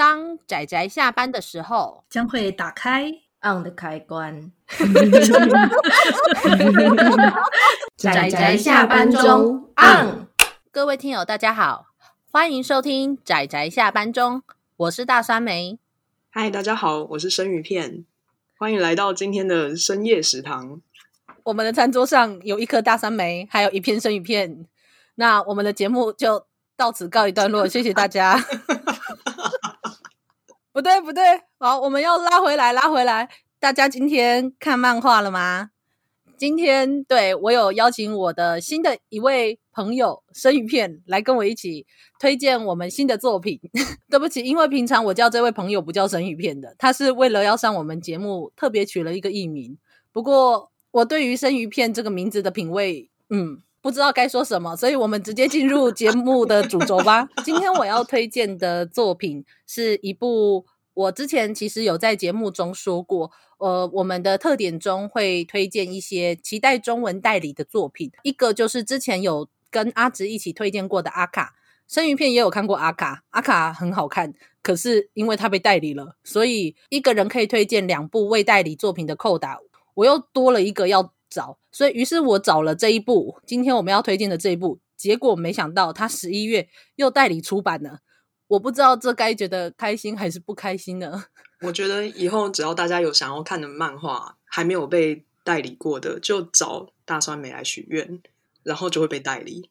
当仔仔下班的时候，将会打开 on 的开关。仔仔下班中 on。各位听友，大家好，欢迎收听仔仔下班中，我是大酸梅。嗨，大家好，我是生鱼片，欢迎来到今天的深夜食堂。我们的餐桌上有一颗大酸梅，还有一片生鱼片。那我们的节目就到此告一段落，谢谢大家。不对，不对，好，我们要拉回来，拉回来。大家今天看漫画了吗？今天对我有邀请我的新的一位朋友生鱼片来跟我一起推荐我们新的作品。对不起，因为平常我叫这位朋友不叫生鱼片的，他是为了要上我们节目特别取了一个艺名。不过我对于生鱼片这个名字的品味，嗯，不知道该说什么，所以我们直接进入节目的主轴吧。今天我要推荐的作品是一部。我之前其实有在节目中说过，呃，我们的特点中会推荐一些期待中文代理的作品。一个就是之前有跟阿直一起推荐过的阿卡，生鱼片也有看过阿卡，阿卡很好看，可是因为他被代理了，所以一个人可以推荐两部未代理作品的扣打，我又多了一个要找，所以于是我找了这一部，今天我们要推荐的这一部，结果没想到他十一月又代理出版了。我不知道这该觉得开心还是不开心呢？我觉得以后只要大家有想要看的漫画还没有被代理过的，就找大川美来许愿，然后就会被代理，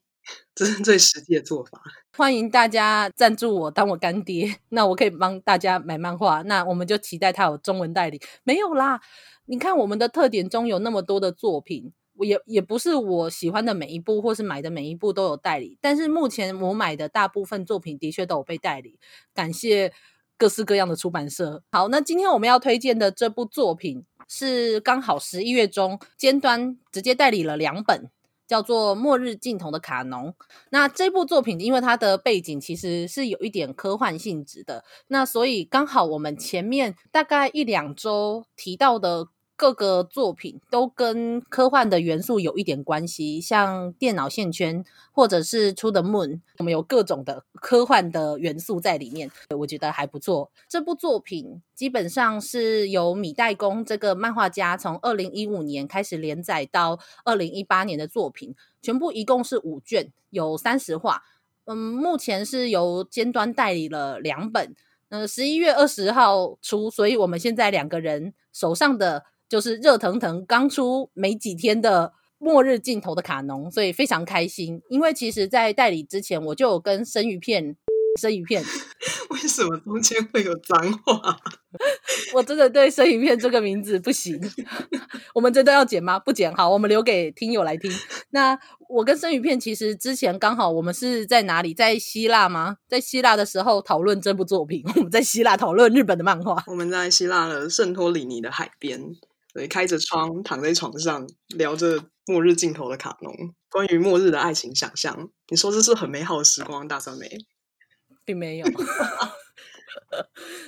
这是最实际的做法。欢迎大家赞助我，当我干爹，那我可以帮大家买漫画，那我们就期待他有中文代理。没有啦，你看我们的特点中有那么多的作品。我也也不是我喜欢的每一部，或是买的每一部都有代理，但是目前我买的大部分作品的确都有被代理，感谢各式各样的出版社。好，那今天我们要推荐的这部作品是刚好十一月中尖端直接代理了两本，叫做《末日尽头的卡农》。那这部作品因为它的背景其实是有一点科幻性质的，那所以刚好我们前面大概一两周提到的。各个作品都跟科幻的元素有一点关系，像电脑线圈或者是《出的 Moon》，我们有各种的科幻的元素在里面，我觉得还不错。这部作品基本上是由米代工这个漫画家从二零一五年开始连载到二零一八年的作品，全部一共是五卷，有三十话。嗯，目前是由尖端代理了两本，嗯，十一月二十号出，所以我们现在两个人手上的。就是热腾腾刚出没几天的末日尽头的卡农，所以非常开心。因为其实，在代理之前，我就有跟生鱼片、生鱼片，为什么中间会有脏话？我真的对生鱼片这个名字不行。我们真的要剪吗？不剪，好，我们留给听友来听。那我跟生鱼片其实之前刚好我们是在哪里？在希腊吗？在希腊的时候讨论这部作品。我们在希腊讨论日本的漫画。我们在希腊的圣托里尼的海边。对，开着窗，躺在床上，聊着末日尽头的卡农，关于末日的爱情想象。你说这是很美好的时光，大三美，并没有。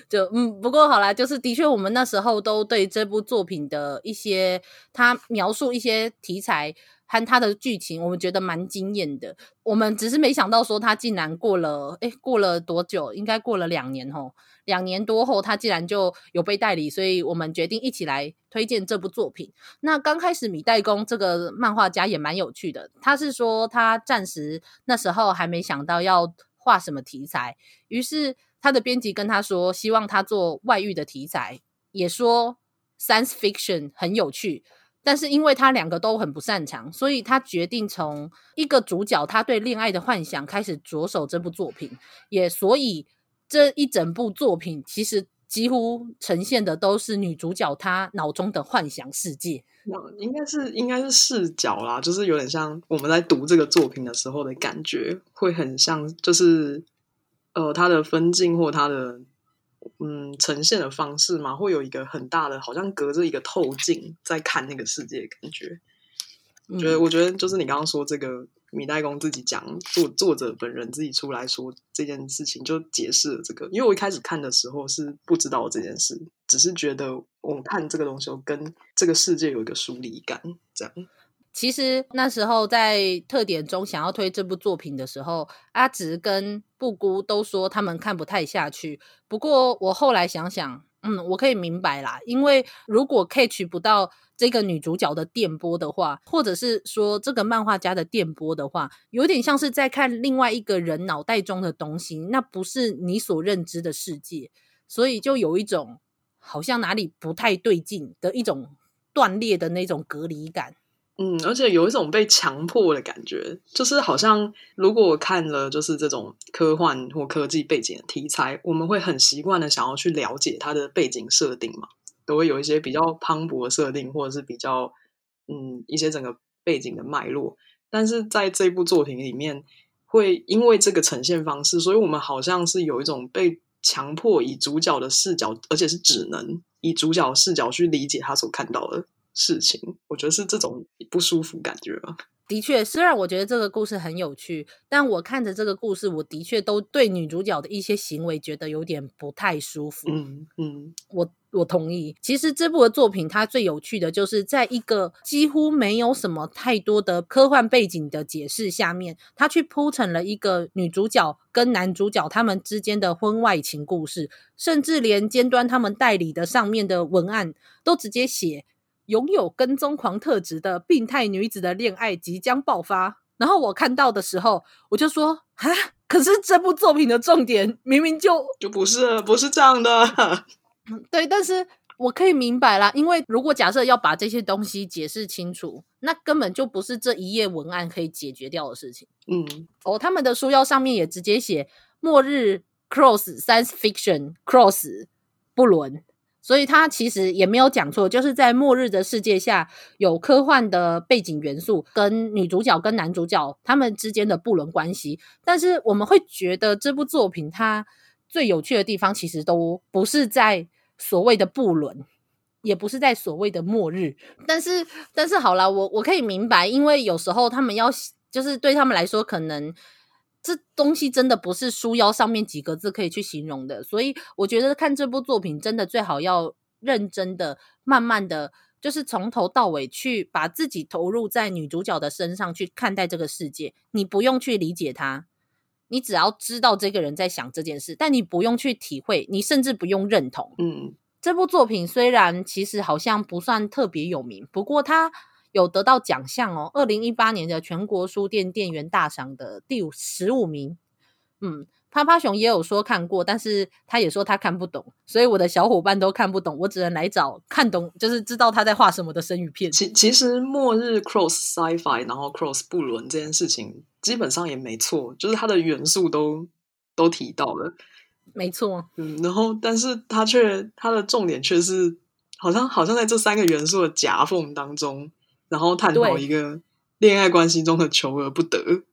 就嗯，不过好啦，就是的确，我们那时候都对这部作品的一些，他描述一些题材。看他的剧情，我们觉得蛮惊艳的。我们只是没想到说他竟然过了，诶，过了多久？应该过了两年吼，两年多后他竟然就有被代理，所以我们决定一起来推荐这部作品。那刚开始米代工这个漫画家也蛮有趣的，他是说他暂时那时候还没想到要画什么题材，于是他的编辑跟他说，希望他做外遇的题材，也说 science fiction 很有趣。但是因为他两个都很不擅长，所以他决定从一个主角他对恋爱的幻想开始着手这部作品。也所以这一整部作品其实几乎呈现的都是女主角她脑中的幻想世界。那应该是应该是视角啦，就是有点像我们在读这个作品的时候的感觉，会很像，就是呃，他的分镜或他的。嗯，呈现的方式嘛，会有一个很大的，好像隔着一个透镜在看那个世界的感觉。我觉得，我觉得就是你刚刚说这个米代公自己讲，作作者本人自己出来说这件事情，就解释了这个。因为我一开始看的时候是不知道这件事，只是觉得我们看这个东西跟这个世界有一个疏离感，这样。其实那时候在特点中想要推这部作品的时候，阿直跟布姑都说他们看不太下去。不过我后来想想，嗯，我可以明白啦，因为如果 catch 不到这个女主角的电波的话，或者是说这个漫画家的电波的话，有点像是在看另外一个人脑袋中的东西，那不是你所认知的世界，所以就有一种好像哪里不太对劲的一种断裂的那种隔离感。嗯，而且有一种被强迫的感觉，就是好像如果我看了就是这种科幻或科技背景的题材，我们会很习惯的想要去了解它的背景设定嘛，都会有一些比较磅礴的设定，或者是比较嗯一些整个背景的脉络。但是在这部作品里面，会因为这个呈现方式，所以我们好像是有一种被强迫以主角的视角，而且是只能以主角视角去理解他所看到的。事情，我觉得是这种不舒服感觉吧。的确，虽然我觉得这个故事很有趣，但我看着这个故事，我的确都对女主角的一些行为觉得有点不太舒服。嗯嗯，我我同意。其实这部的作品，它最有趣的就是在一个几乎没有什么太多的科幻背景的解释下面，它去铺成了一个女主角跟男主角他们之间的婚外情故事，甚至连尖端他们代理的上面的文案都直接写。拥有跟踪狂特质的病态女子的恋爱即将爆发。然后我看到的时候，我就说：“啊，可是这部作品的重点明明就就不是不是这样的。”对，但是我可以明白啦，因为如果假设要把这些东西解释清楚，那根本就不是这一页文案可以解决掉的事情。嗯，哦，他们的书腰上面也直接写“末日 cross science fiction cross 不伦”。所以他其实也没有讲错，就是在末日的世界下，有科幻的背景元素，跟女主角跟男主角他们之间的不伦关系。但是我们会觉得这部作品它最有趣的地方，其实都不是在所谓的不伦，也不是在所谓的末日。但是，但是好啦，我我可以明白，因为有时候他们要，就是对他们来说，可能。这东西真的不是书腰上面几个字可以去形容的，所以我觉得看这部作品真的最好要认真的、慢慢的，就是从头到尾去把自己投入在女主角的身上去看待这个世界。你不用去理解她，你只要知道这个人在想这件事，但你不用去体会，你甚至不用认同。嗯，这部作品虽然其实好像不算特别有名，不过它。有得到奖项哦，二零一八年的全国书店店员大赏的第十五名。嗯，趴趴熊也有说看过，但是他也说他看不懂，所以我的小伙伴都看不懂，我只能来找看懂，就是知道他在画什么的生鱼片。其其实末日 cross sci-fi，然后 cross 不伦这件事情基本上也没错，就是它的元素都都提到了，没错。嗯，然后但是它却它的重点却是好像好像在这三个元素的夹缝当中。然后探讨一个恋爱关系中的求而不得，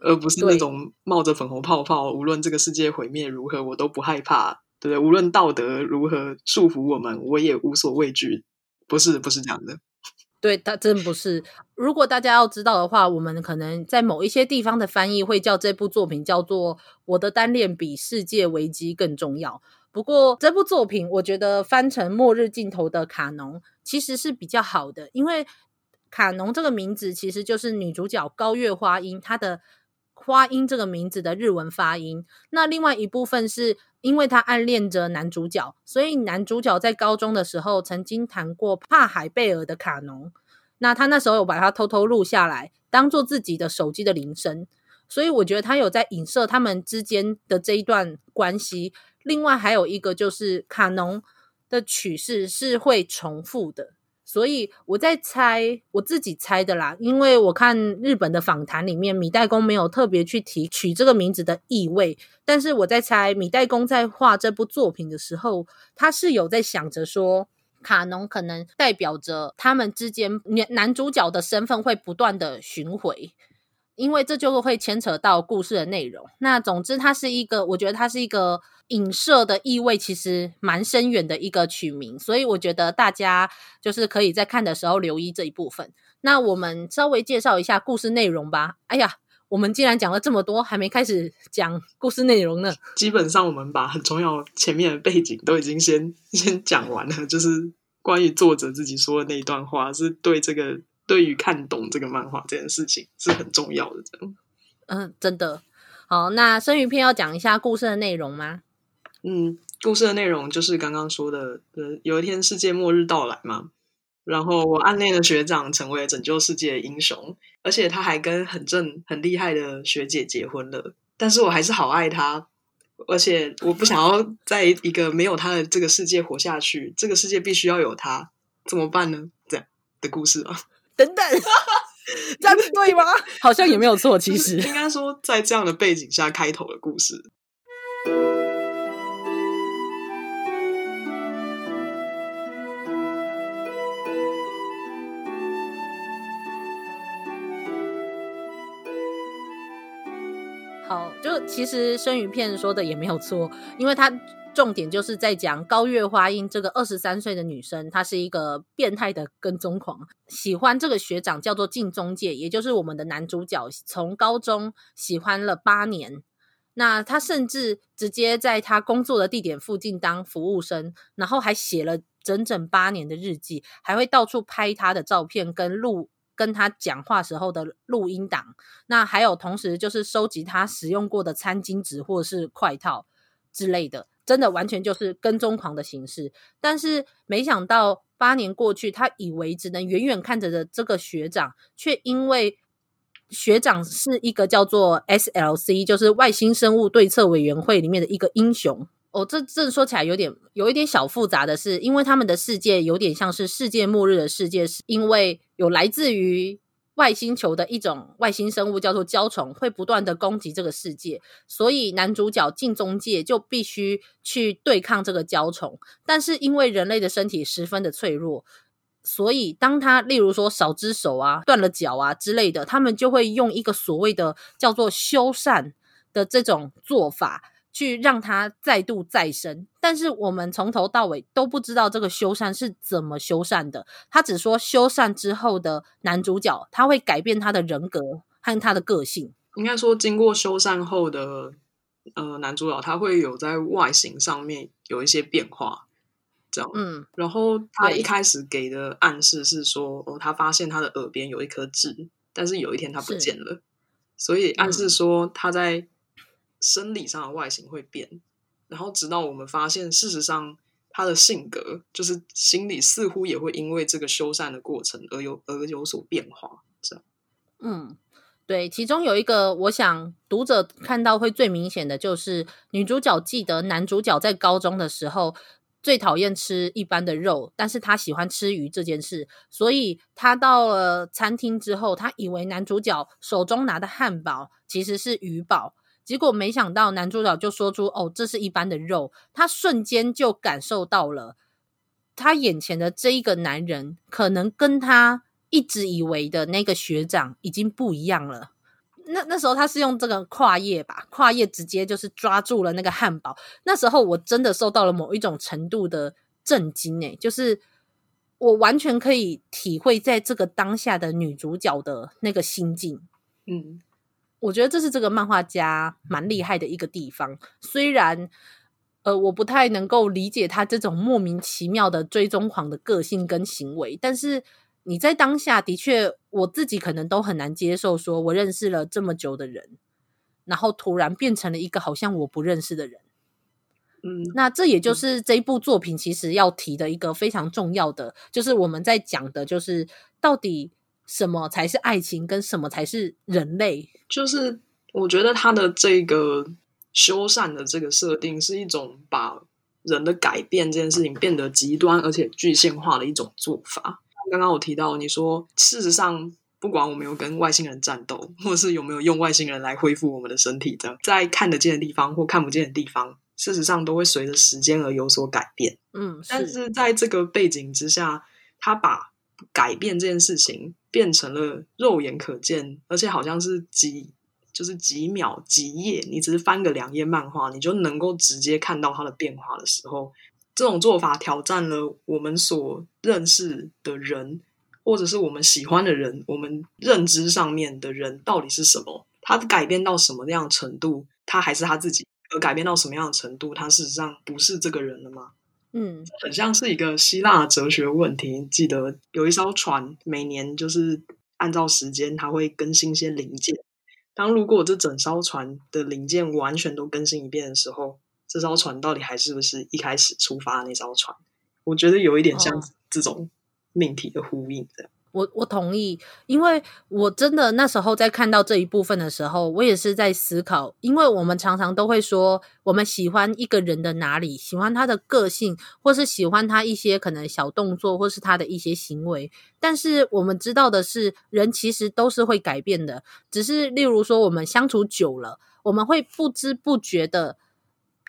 而不是那种冒着粉红泡泡，无论这个世界毁灭如何，我都不害怕，对不对？无论道德如何束缚我们，我也无所畏惧。不是，不是这样的。对，他真不是。如果大家要知道的话，我们可能在某一些地方的翻译会叫这部作品叫做《我的单恋比世界危机更重要》。不过这部作品，我觉得翻成《末日尽头的卡农》其实是比较好的，因为。卡农这个名字其实就是女主角高月花音，她的花音这个名字的日文发音。那另外一部分是因为她暗恋着男主角，所以男主角在高中的时候曾经谈过帕海贝尔的卡农。那他那时候有把它偷偷录下来，当做自己的手机的铃声。所以我觉得他有在影射他们之间的这一段关系。另外还有一个就是卡农的曲式是会重复的。所以我在猜，我自己猜的啦，因为我看日本的访谈里面，米代公没有特别去提取这个名字的意味，但是我在猜，米代公在画这部作品的时候，他是有在想着说，卡农可能代表着他们之间男男主角的身份会不断的巡回。因为这就会牵扯到故事的内容。那总之，它是一个，我觉得它是一个影射的意味，其实蛮深远的一个曲名。所以我觉得大家就是可以在看的时候留意这一部分。那我们稍微介绍一下故事内容吧。哎呀，我们既然讲了这么多，还没开始讲故事内容呢。基本上，我们把很重要前面的背景都已经先先讲完了，就是关于作者自己说的那一段话，是对这个。对于看懂这个漫画这件事情是很重要的，这样。嗯，真的。好，那生鱼片要讲一下故事的内容吗？嗯，故事的内容就是刚刚说的，呃，有一天世界末日到来嘛，然后我暗恋的学长成为了拯救世界的英雄，而且他还跟很正、很厉害的学姐结婚了，但是我还是好爱他，而且我不想要在一个没有他的这个世界活下去，这个世界必须要有他，怎么办呢？这样的故事啊，等等，这样子对吗？好像也没有错，其实应该说在这样的背景下开头的故事。好就其实生鱼片说的也没有错，因为他重点就是在讲高月花音这个二十三岁的女生，她是一个变态的跟踪狂，喜欢这个学长叫做近中介，也就是我们的男主角，从高中喜欢了八年。那他甚至直接在他工作的地点附近当服务生，然后还写了整整八年的日记，还会到处拍他的照片跟录。跟他讲话时候的录音档，那还有同时就是收集他使用过的餐巾纸或是筷套之类的，真的完全就是跟踪狂的形式。但是没想到八年过去，他以为只能远远看着的这个学长，却因为学长是一个叫做 SLC，就是外星生物对策委员会里面的一个英雄。哦，这这说起来有点有一点小复杂的是，因为他们的世界有点像是世界末日的世界，是因为有来自于外星球的一种外星生物叫做胶虫，会不断的攻击这个世界，所以男主角进中介就必须去对抗这个胶虫。但是因为人类的身体十分的脆弱，所以当他例如说少只手啊、断了脚啊之类的，他们就会用一个所谓的叫做修缮的这种做法。去让他再度再生，但是我们从头到尾都不知道这个修缮是怎么修缮的。他只说修缮之后的男主角他会改变他的人格和他的个性。应该说，经过修缮后的呃男主角他会有在外形上面有一些变化，这样。嗯，然后他一开始给的暗示是说，哦，他发现他的耳边有一颗痣，但是有一天他不见了，所以暗示说他在。生理上的外形会变，然后直到我们发现，事实上他的性格就是心理似乎也会因为这个修缮的过程而有而有所变化。这样，嗯，对，其中有一个我想读者看到会最明显的就是女主角记得男主角在高中的时候最讨厌吃一般的肉，但是他喜欢吃鱼这件事，所以他到了餐厅之后，他以为男主角手中拿的汉堡其实是鱼堡。结果没想到，男主角就说出：“哦，这是一般的肉。”他瞬间就感受到了，他眼前的这一个男人，可能跟他一直以为的那个学长已经不一样了。那那时候他是用这个跨页吧，跨页直接就是抓住了那个汉堡。那时候我真的受到了某一种程度的震惊，诶，就是我完全可以体会在这个当下的女主角的那个心境，嗯。我觉得这是这个漫画家蛮厉害的一个地方，虽然，呃，我不太能够理解他这种莫名其妙的追踪狂的个性跟行为，但是你在当下的确，我自己可能都很难接受，说我认识了这么久的人，然后突然变成了一个好像我不认识的人。嗯，那这也就是这一部作品其实要提的一个非常重要的，就是我们在讲的，就是到底。什么才是爱情？跟什么才是人类？就是我觉得他的这个修缮的这个设定，是一种把人的改变这件事情变得极端而且具现化的一种做法。刚刚我提到，你说事实上，不管我们有跟外星人战斗，或是有没有用外星人来恢复我们的身体，这样在看得见的地方或看不见的地方，事实上都会随着时间而有所改变。嗯，但是在这个背景之下，他把改变这件事情。变成了肉眼可见，而且好像是几就是几秒几页，你只是翻个两页漫画，你就能够直接看到它的变化的时候，这种做法挑战了我们所认识的人，或者是我们喜欢的人，我们认知上面的人到底是什么？他改变到什么样程度，他还是他自己；而改变到什么样的程度，他事实上不是这个人了吗？嗯，很像是一个希腊哲学问题。记得有一艘船，每年就是按照时间，它会更新一些零件。当如果这整艘船的零件完全都更新一遍的时候，这艘船到底还是不是一开始出发的那艘船？我觉得有一点像这种命题的呼应这样。我我同意，因为我真的那时候在看到这一部分的时候，我也是在思考，因为我们常常都会说，我们喜欢一个人的哪里，喜欢他的个性，或是喜欢他一些可能小动作，或是他的一些行为。但是我们知道的是，人其实都是会改变的，只是例如说，我们相处久了，我们会不知不觉的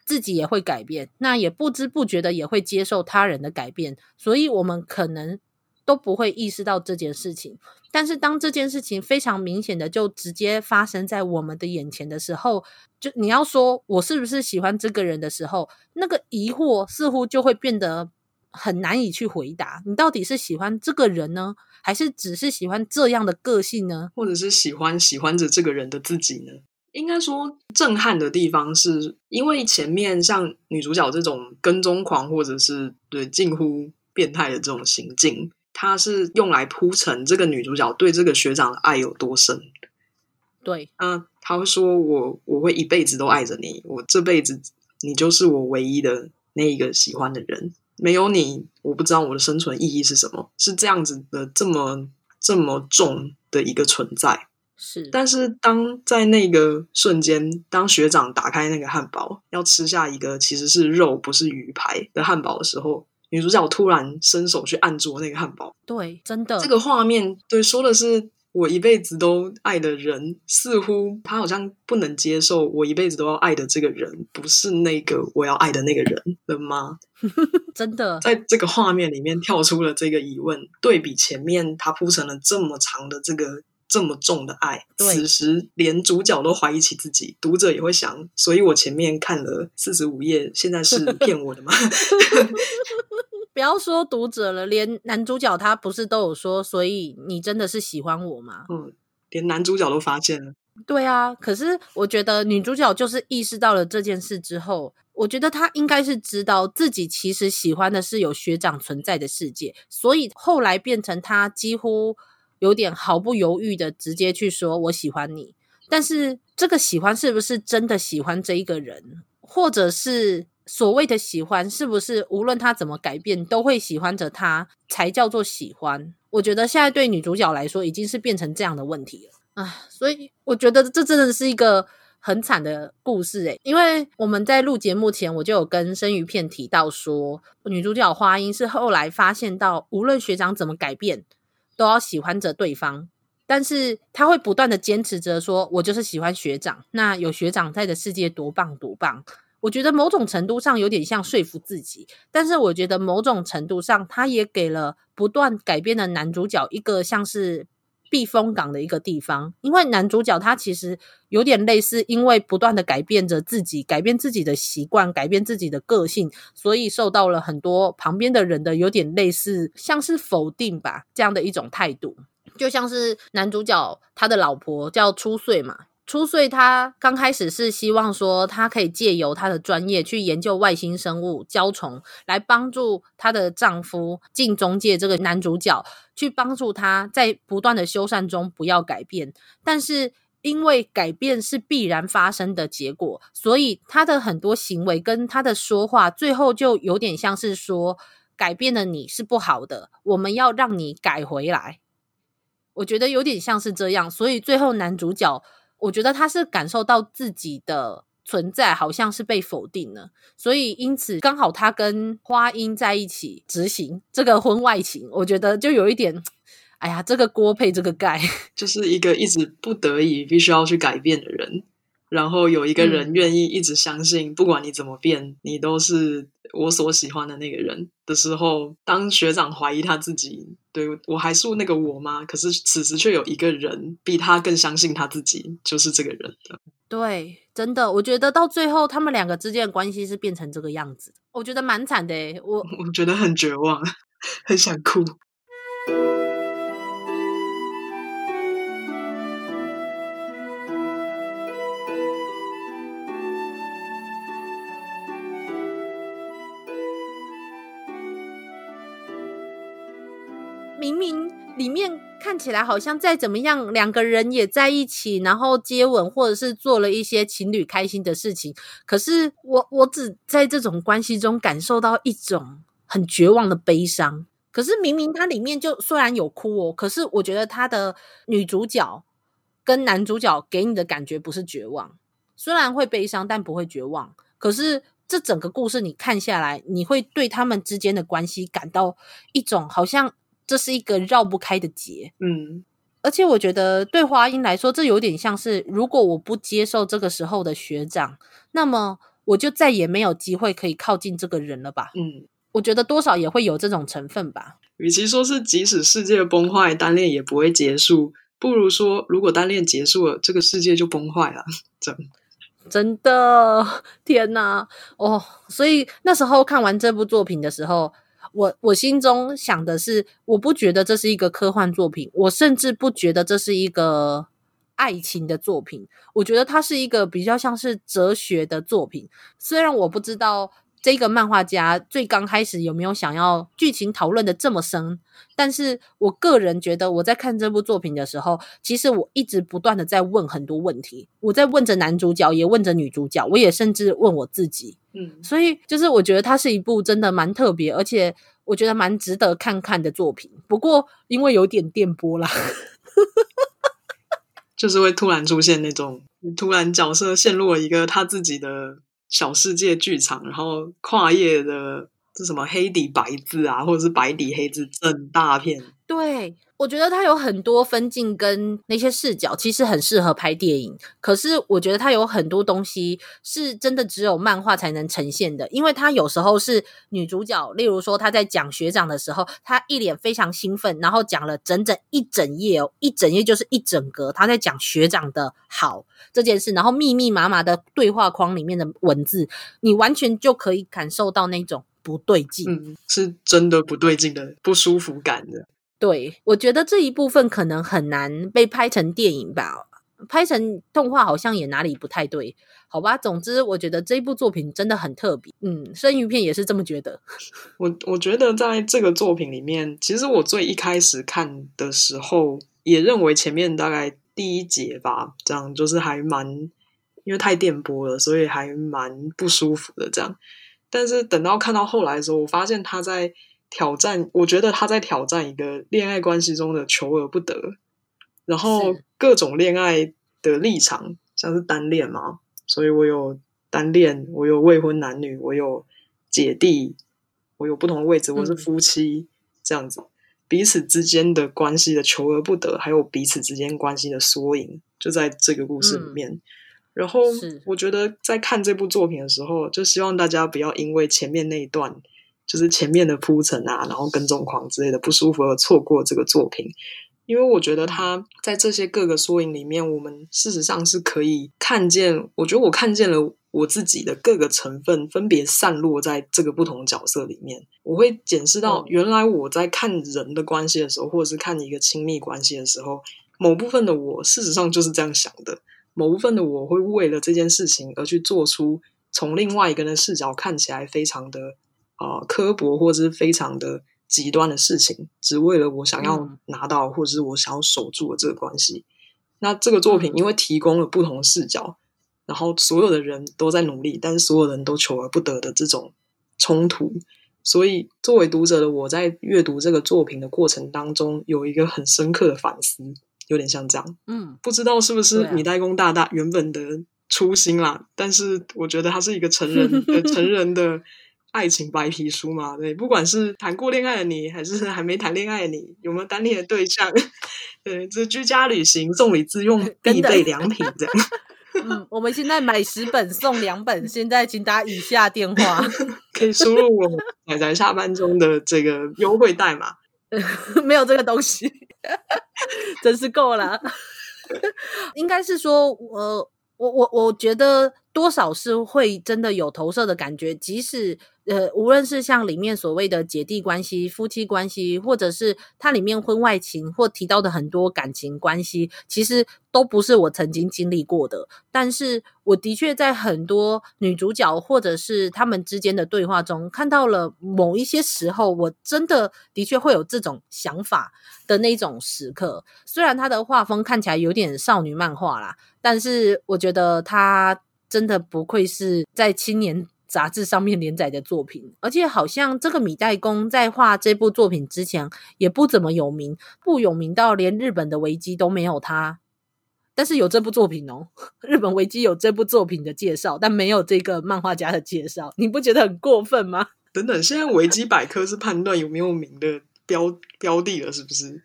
自己也会改变，那也不知不觉的也会接受他人的改变，所以我们可能。都不会意识到这件事情，但是当这件事情非常明显的就直接发生在我们的眼前的时候，就你要说我是不是喜欢这个人的时候，那个疑惑似乎就会变得很难以去回答。你到底是喜欢这个人呢，还是只是喜欢这样的个性呢？或者是喜欢喜欢着这个人的自己呢？应该说震撼的地方是因为前面像女主角这种跟踪狂，或者是对近乎变态的这种行径。他是用来铺陈这个女主角对这个学长的爱有多深。对，嗯，他会说我我会一辈子都爱着你，我这辈子你就是我唯一的那一个喜欢的人，没有你，我不知道我的生存意义是什么，是这样子的，这么这么重的一个存在。是，但是当在那个瞬间，当学长打开那个汉堡，要吃下一个其实是肉不是鱼排的汉堡的时候。女主角突然伸手去按住那个汉堡，对，真的，这个画面，对，说的是我一辈子都爱的人，似乎他好像不能接受我一辈子都要爱的这个人，不是那个我要爱的那个人了吗？真的，在这个画面里面跳出了这个疑问，对比前面他铺成了这么长的这个。这么重的爱，此时连主角都怀疑起自己，读者也会想，所以我前面看了四十五页，现在是 骗我的吗？不要说读者了，连男主角他不是都有说，所以你真的是喜欢我吗？嗯，连男主角都发现了。对啊，可是我觉得女主角就是意识到了这件事之后，我觉得她应该是知道自己其实喜欢的是有学长存在的世界，所以后来变成她几乎。有点毫不犹豫的直接去说“我喜欢你”，但是这个喜欢是不是真的喜欢这一个人，或者是所谓的喜欢，是不是无论他怎么改变都会喜欢着他才叫做喜欢？我觉得现在对女主角来说已经是变成这样的问题了啊！所以我觉得这真的是一个很惨的故事诶，因为我们在录节目前我就有跟生鱼片提到说，女主角花音是后来发现到无论学长怎么改变。都要喜欢着对方，但是他会不断的坚持着说：“我就是喜欢学长。”那有学长在的世界多棒多棒！我觉得某种程度上有点像说服自己，但是我觉得某种程度上，他也给了不断改变的男主角一个像是。避风港的一个地方，因为男主角他其实有点类似，因为不断的改变着自己，改变自己的习惯，改变自己的个性，所以受到了很多旁边的人的有点类似，像是否定吧，这样的一种态度，就像是男主角他的老婆叫初穗嘛。初岁，他刚开始是希望说，他可以借由他的专业去研究外星生物胶虫，来帮助她的丈夫进中介这个男主角，去帮助他在不断的修缮中不要改变。但是因为改变是必然发生的结果，所以他的很多行为跟他的说话，最后就有点像是说，改变了你是不好的，我们要让你改回来。我觉得有点像是这样，所以最后男主角。我觉得他是感受到自己的存在好像是被否定了，所以因此刚好他跟花音在一起执行这个婚外情，我觉得就有一点，哎呀，这个锅配这个盖，就是一个一直不得已必须要去改变的人。然后有一个人愿意一直相信，嗯、不管你怎么变，你都是我所喜欢的那个人的时候，当学长怀疑他自己，对，我还是那个我吗？可是此时却有一个人比他更相信他自己就是这个人的。对，真的，我觉得到最后他们两个之间的关系是变成这个样子，我觉得蛮惨的诶。我我觉得很绝望，很想哭。里面看起来好像再怎么样，两个人也在一起，然后接吻，或者是做了一些情侣开心的事情。可是我我只在这种关系中感受到一种很绝望的悲伤。可是明明它里面就虽然有哭哦，可是我觉得他的女主角跟男主角给你的感觉不是绝望，虽然会悲伤，但不会绝望。可是这整个故事你看下来，你会对他们之间的关系感到一种好像这是一个绕不开的结。嗯，而且我觉得对华英来说，这有点像是如果我不接受这个时候的学长，那么我就再也没有机会可以靠近这个人了吧？嗯。我觉得多少也会有这种成分吧。与其说是即使世界崩坏，单恋也不会结束，不如说如果单恋结束了，这个世界就崩坏了。真 真的，天哪！哦，所以那时候看完这部作品的时候，我我心中想的是，我不觉得这是一个科幻作品，我甚至不觉得这是一个爱情的作品，我觉得它是一个比较像是哲学的作品。虽然我不知道。这个漫画家最刚开始有没有想要剧情讨论的这么深？但是我个人觉得，我在看这部作品的时候，其实我一直不断的在问很多问题。我在问着男主角，也问着女主角，我也甚至问我自己。嗯，所以就是我觉得它是一部真的蛮特别，而且我觉得蛮值得看看的作品。不过因为有点电波啦，就是会突然出现那种突然角色陷入了一个他自己的。小世界剧场，然后跨页的这什么黑底白字啊，或者是白底黑字，整大片。对。我觉得它有很多分镜跟那些视角，其实很适合拍电影。可是我觉得它有很多东西是真的只有漫画才能呈现的，因为它有时候是女主角，例如说她在讲学长的时候，她一脸非常兴奋，然后讲了整整一整页哦，一整页就是一整格，她在讲学长的好这件事，然后密密麻麻的对话框里面的文字，你完全就可以感受到那种不对劲，是真的不对劲的不舒服感的。对，我觉得这一部分可能很难被拍成电影吧，拍成动画好像也哪里不太对，好吧。总之，我觉得这部作品真的很特别。嗯，生鱼片也是这么觉得。我我觉得在这个作品里面，其实我最一开始看的时候，也认为前面大概第一节吧，这样就是还蛮，因为太电波了，所以还蛮不舒服的这样。但是等到看到后来的时候，我发现他在。挑战，我觉得他在挑战一个恋爱关系中的求而不得，然后各种恋爱的立场，像是单恋嘛，所以我有单恋，我有未婚男女，我有姐弟，我有不同的位置，我是夫妻，嗯、这样子，彼此之间的关系的求而不得，还有彼此之间关系的缩影，就在这个故事里面。嗯、然后，我觉得在看这部作品的时候，就希望大家不要因为前面那一段。就是前面的铺陈啊，然后跟踪狂之类的不舒服而错过这个作品，因为我觉得他在这些各个缩影里面，我们事实上是可以看见，我觉得我看见了我自己的各个成分分别散落在这个不同角色里面，我会检视到原来我在看人的关系的时候，或者是看一个亲密关系的时候，某部分的我事实上就是这样想的，某部分的我会为了这件事情而去做出从另外一个人的视角看起来非常的。啊、呃，刻薄或者是非常的极端的事情，只为了我想要拿到，或者是我想要守住的这个关系。那这个作品因为提供了不同视角，然后所有的人都在努力，但是所有人都求而不得的这种冲突，所以作为读者的我在阅读这个作品的过程当中，有一个很深刻的反思，有点像这样。嗯，不知道是不是米代公大大原本的初心啦，但是我觉得他是一个成人的成人的。爱情白皮书嘛，对，不管是谈过恋爱的你，还是还没谈恋爱的你，有没有单恋的对象？对，这居家旅行送礼自用 必备良品这样。嗯，我们现在买十本送两本，现在请打以下电话，可以输入我们宅宅下班中的这个优惠代码。没有这个东西，真是够了。应该是说，呃，我我我觉得多少是会真的有投射的感觉，即使。呃，无论是像里面所谓的姐弟关系、夫妻关系，或者是它里面婚外情或提到的很多感情关系，其实都不是我曾经经历过的。但是我的确在很多女主角或者是他们之间的对话中，看到了某一些时候，我真的的确会有这种想法的那种时刻。虽然他的画风看起来有点少女漫画啦，但是我觉得他真的不愧是在青年杂志上面连载的作品，而且好像这个米代工在画这部作品之前也不怎么有名，不有名到连日本的维基都没有他，但是有这部作品哦，日本维基有这部作品的介绍，但没有这个漫画家的介绍，你不觉得很过分吗？等等，现在维基百科是判断有没有名的标标的了，是不是？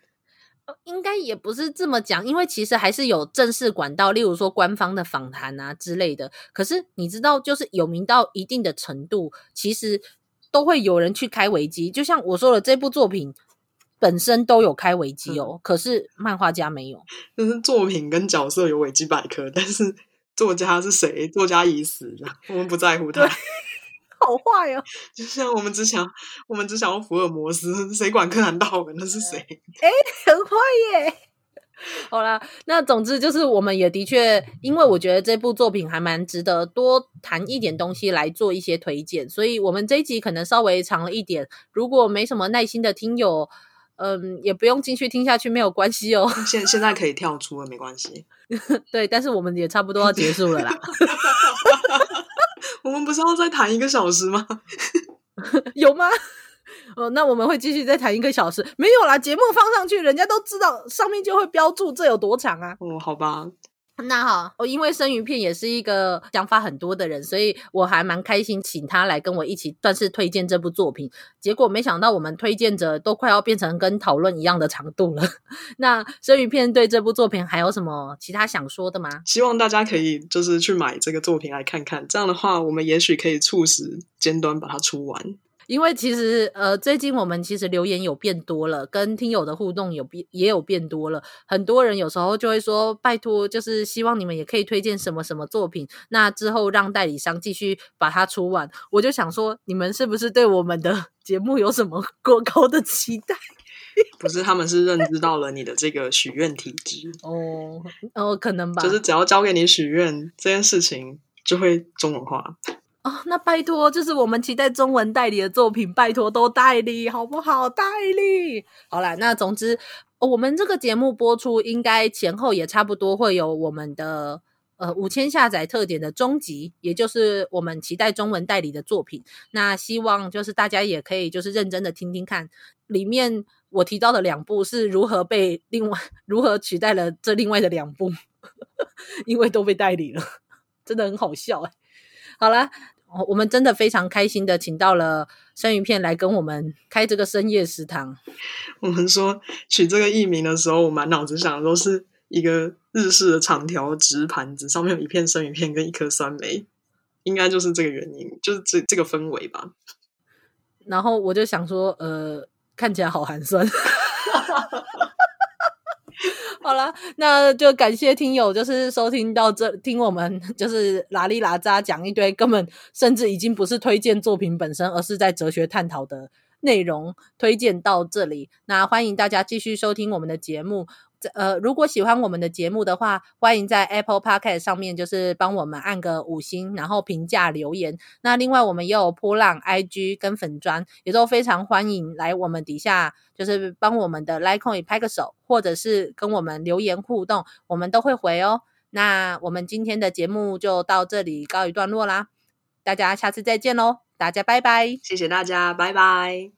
应该也不是这么讲，因为其实还是有正式管道，例如说官方的访谈啊之类的。可是你知道，就是有名到一定的程度，其实都会有人去开维基。就像我说的，这部作品本身都有开维基哦，嗯、可是漫画家没有。就是作品跟角色有维基百科，但是作家是谁？作家已死，我们不在乎他。好坏哦！就像我们只想，我们只想要福尔摩斯，谁管柯南道尔那是谁？哎，很坏耶！好啦，那总之就是，我们也的确，因为我觉得这部作品还蛮值得多谈一点东西来做一些推荐，所以我们这一集可能稍微长了一点。如果没什么耐心的听友，嗯，也不用继续听下去，没有关系哦。现现在可以跳出了，没关系。对，但是我们也差不多要结束了啦。我们不是要再谈一个小时吗？有吗？哦，那我们会继续再谈一个小时。没有啦，节目放上去，人家都知道，上面就会标注这有多长啊。哦，好吧。那好，我因为生鱼片也是一个想法很多的人，所以我还蛮开心，请他来跟我一起算是推荐这部作品。结果没想到我们推荐者都快要变成跟讨论一样的长度了。那生鱼片对这部作品还有什么其他想说的吗？希望大家可以就是去买这个作品来看看，这样的话我们也许可以促使尖端把它出完。因为其实，呃，最近我们其实留言有变多了，跟听友的互动有变也有变多了。很多人有时候就会说：“拜托，就是希望你们也可以推荐什么什么作品，那之后让代理商继续把它出完。”我就想说，你们是不是对我们的 节目有什么过高的期待？不是，他们是认知到了你的这个许愿体质哦，哦，可能吧。就是只要交给你许愿，这件事情就会中文化。那拜托，就是我们期待中文代理的作品，拜托都代理好不好？代理好啦，那总之，我们这个节目播出应该前后也差不多会有我们的呃五千下载特点的终集，也就是我们期待中文代理的作品。那希望就是大家也可以就是认真的听听看，里面我提到的两部是如何被另外如何取代了这另外的两部，因为都被代理了，真的很好笑哎。好啦，我们真的非常开心的请到了生鱼片来跟我们开这个深夜食堂。我们说取这个艺名的时候，我满脑子想的都是一个日式的长条直盘子，上面有一片生鱼片跟一颗酸梅，应该就是这个原因，就是这这个氛围吧。然后我就想说，呃，看起来好寒酸。好了，那就感谢听友，就是收听到这，听我们 就是拉里拉扎讲一堆根本甚至已经不是推荐作品本身，而是在哲学探讨的内容，推荐到这里。那欢迎大家继续收听我们的节目。呃，如果喜欢我们的节目的话，欢迎在 Apple Podcast 上面就是帮我们按个五星，然后评价留言。那另外我们也有噗浪 IG 跟粉砖，也都非常欢迎来我们底下就是帮我们的 LINE 拍个手，或者是跟我们留言互动，我们都会回哦。那我们今天的节目就到这里告一段落啦，大家下次再见喽，大家拜拜，谢谢大家，拜拜。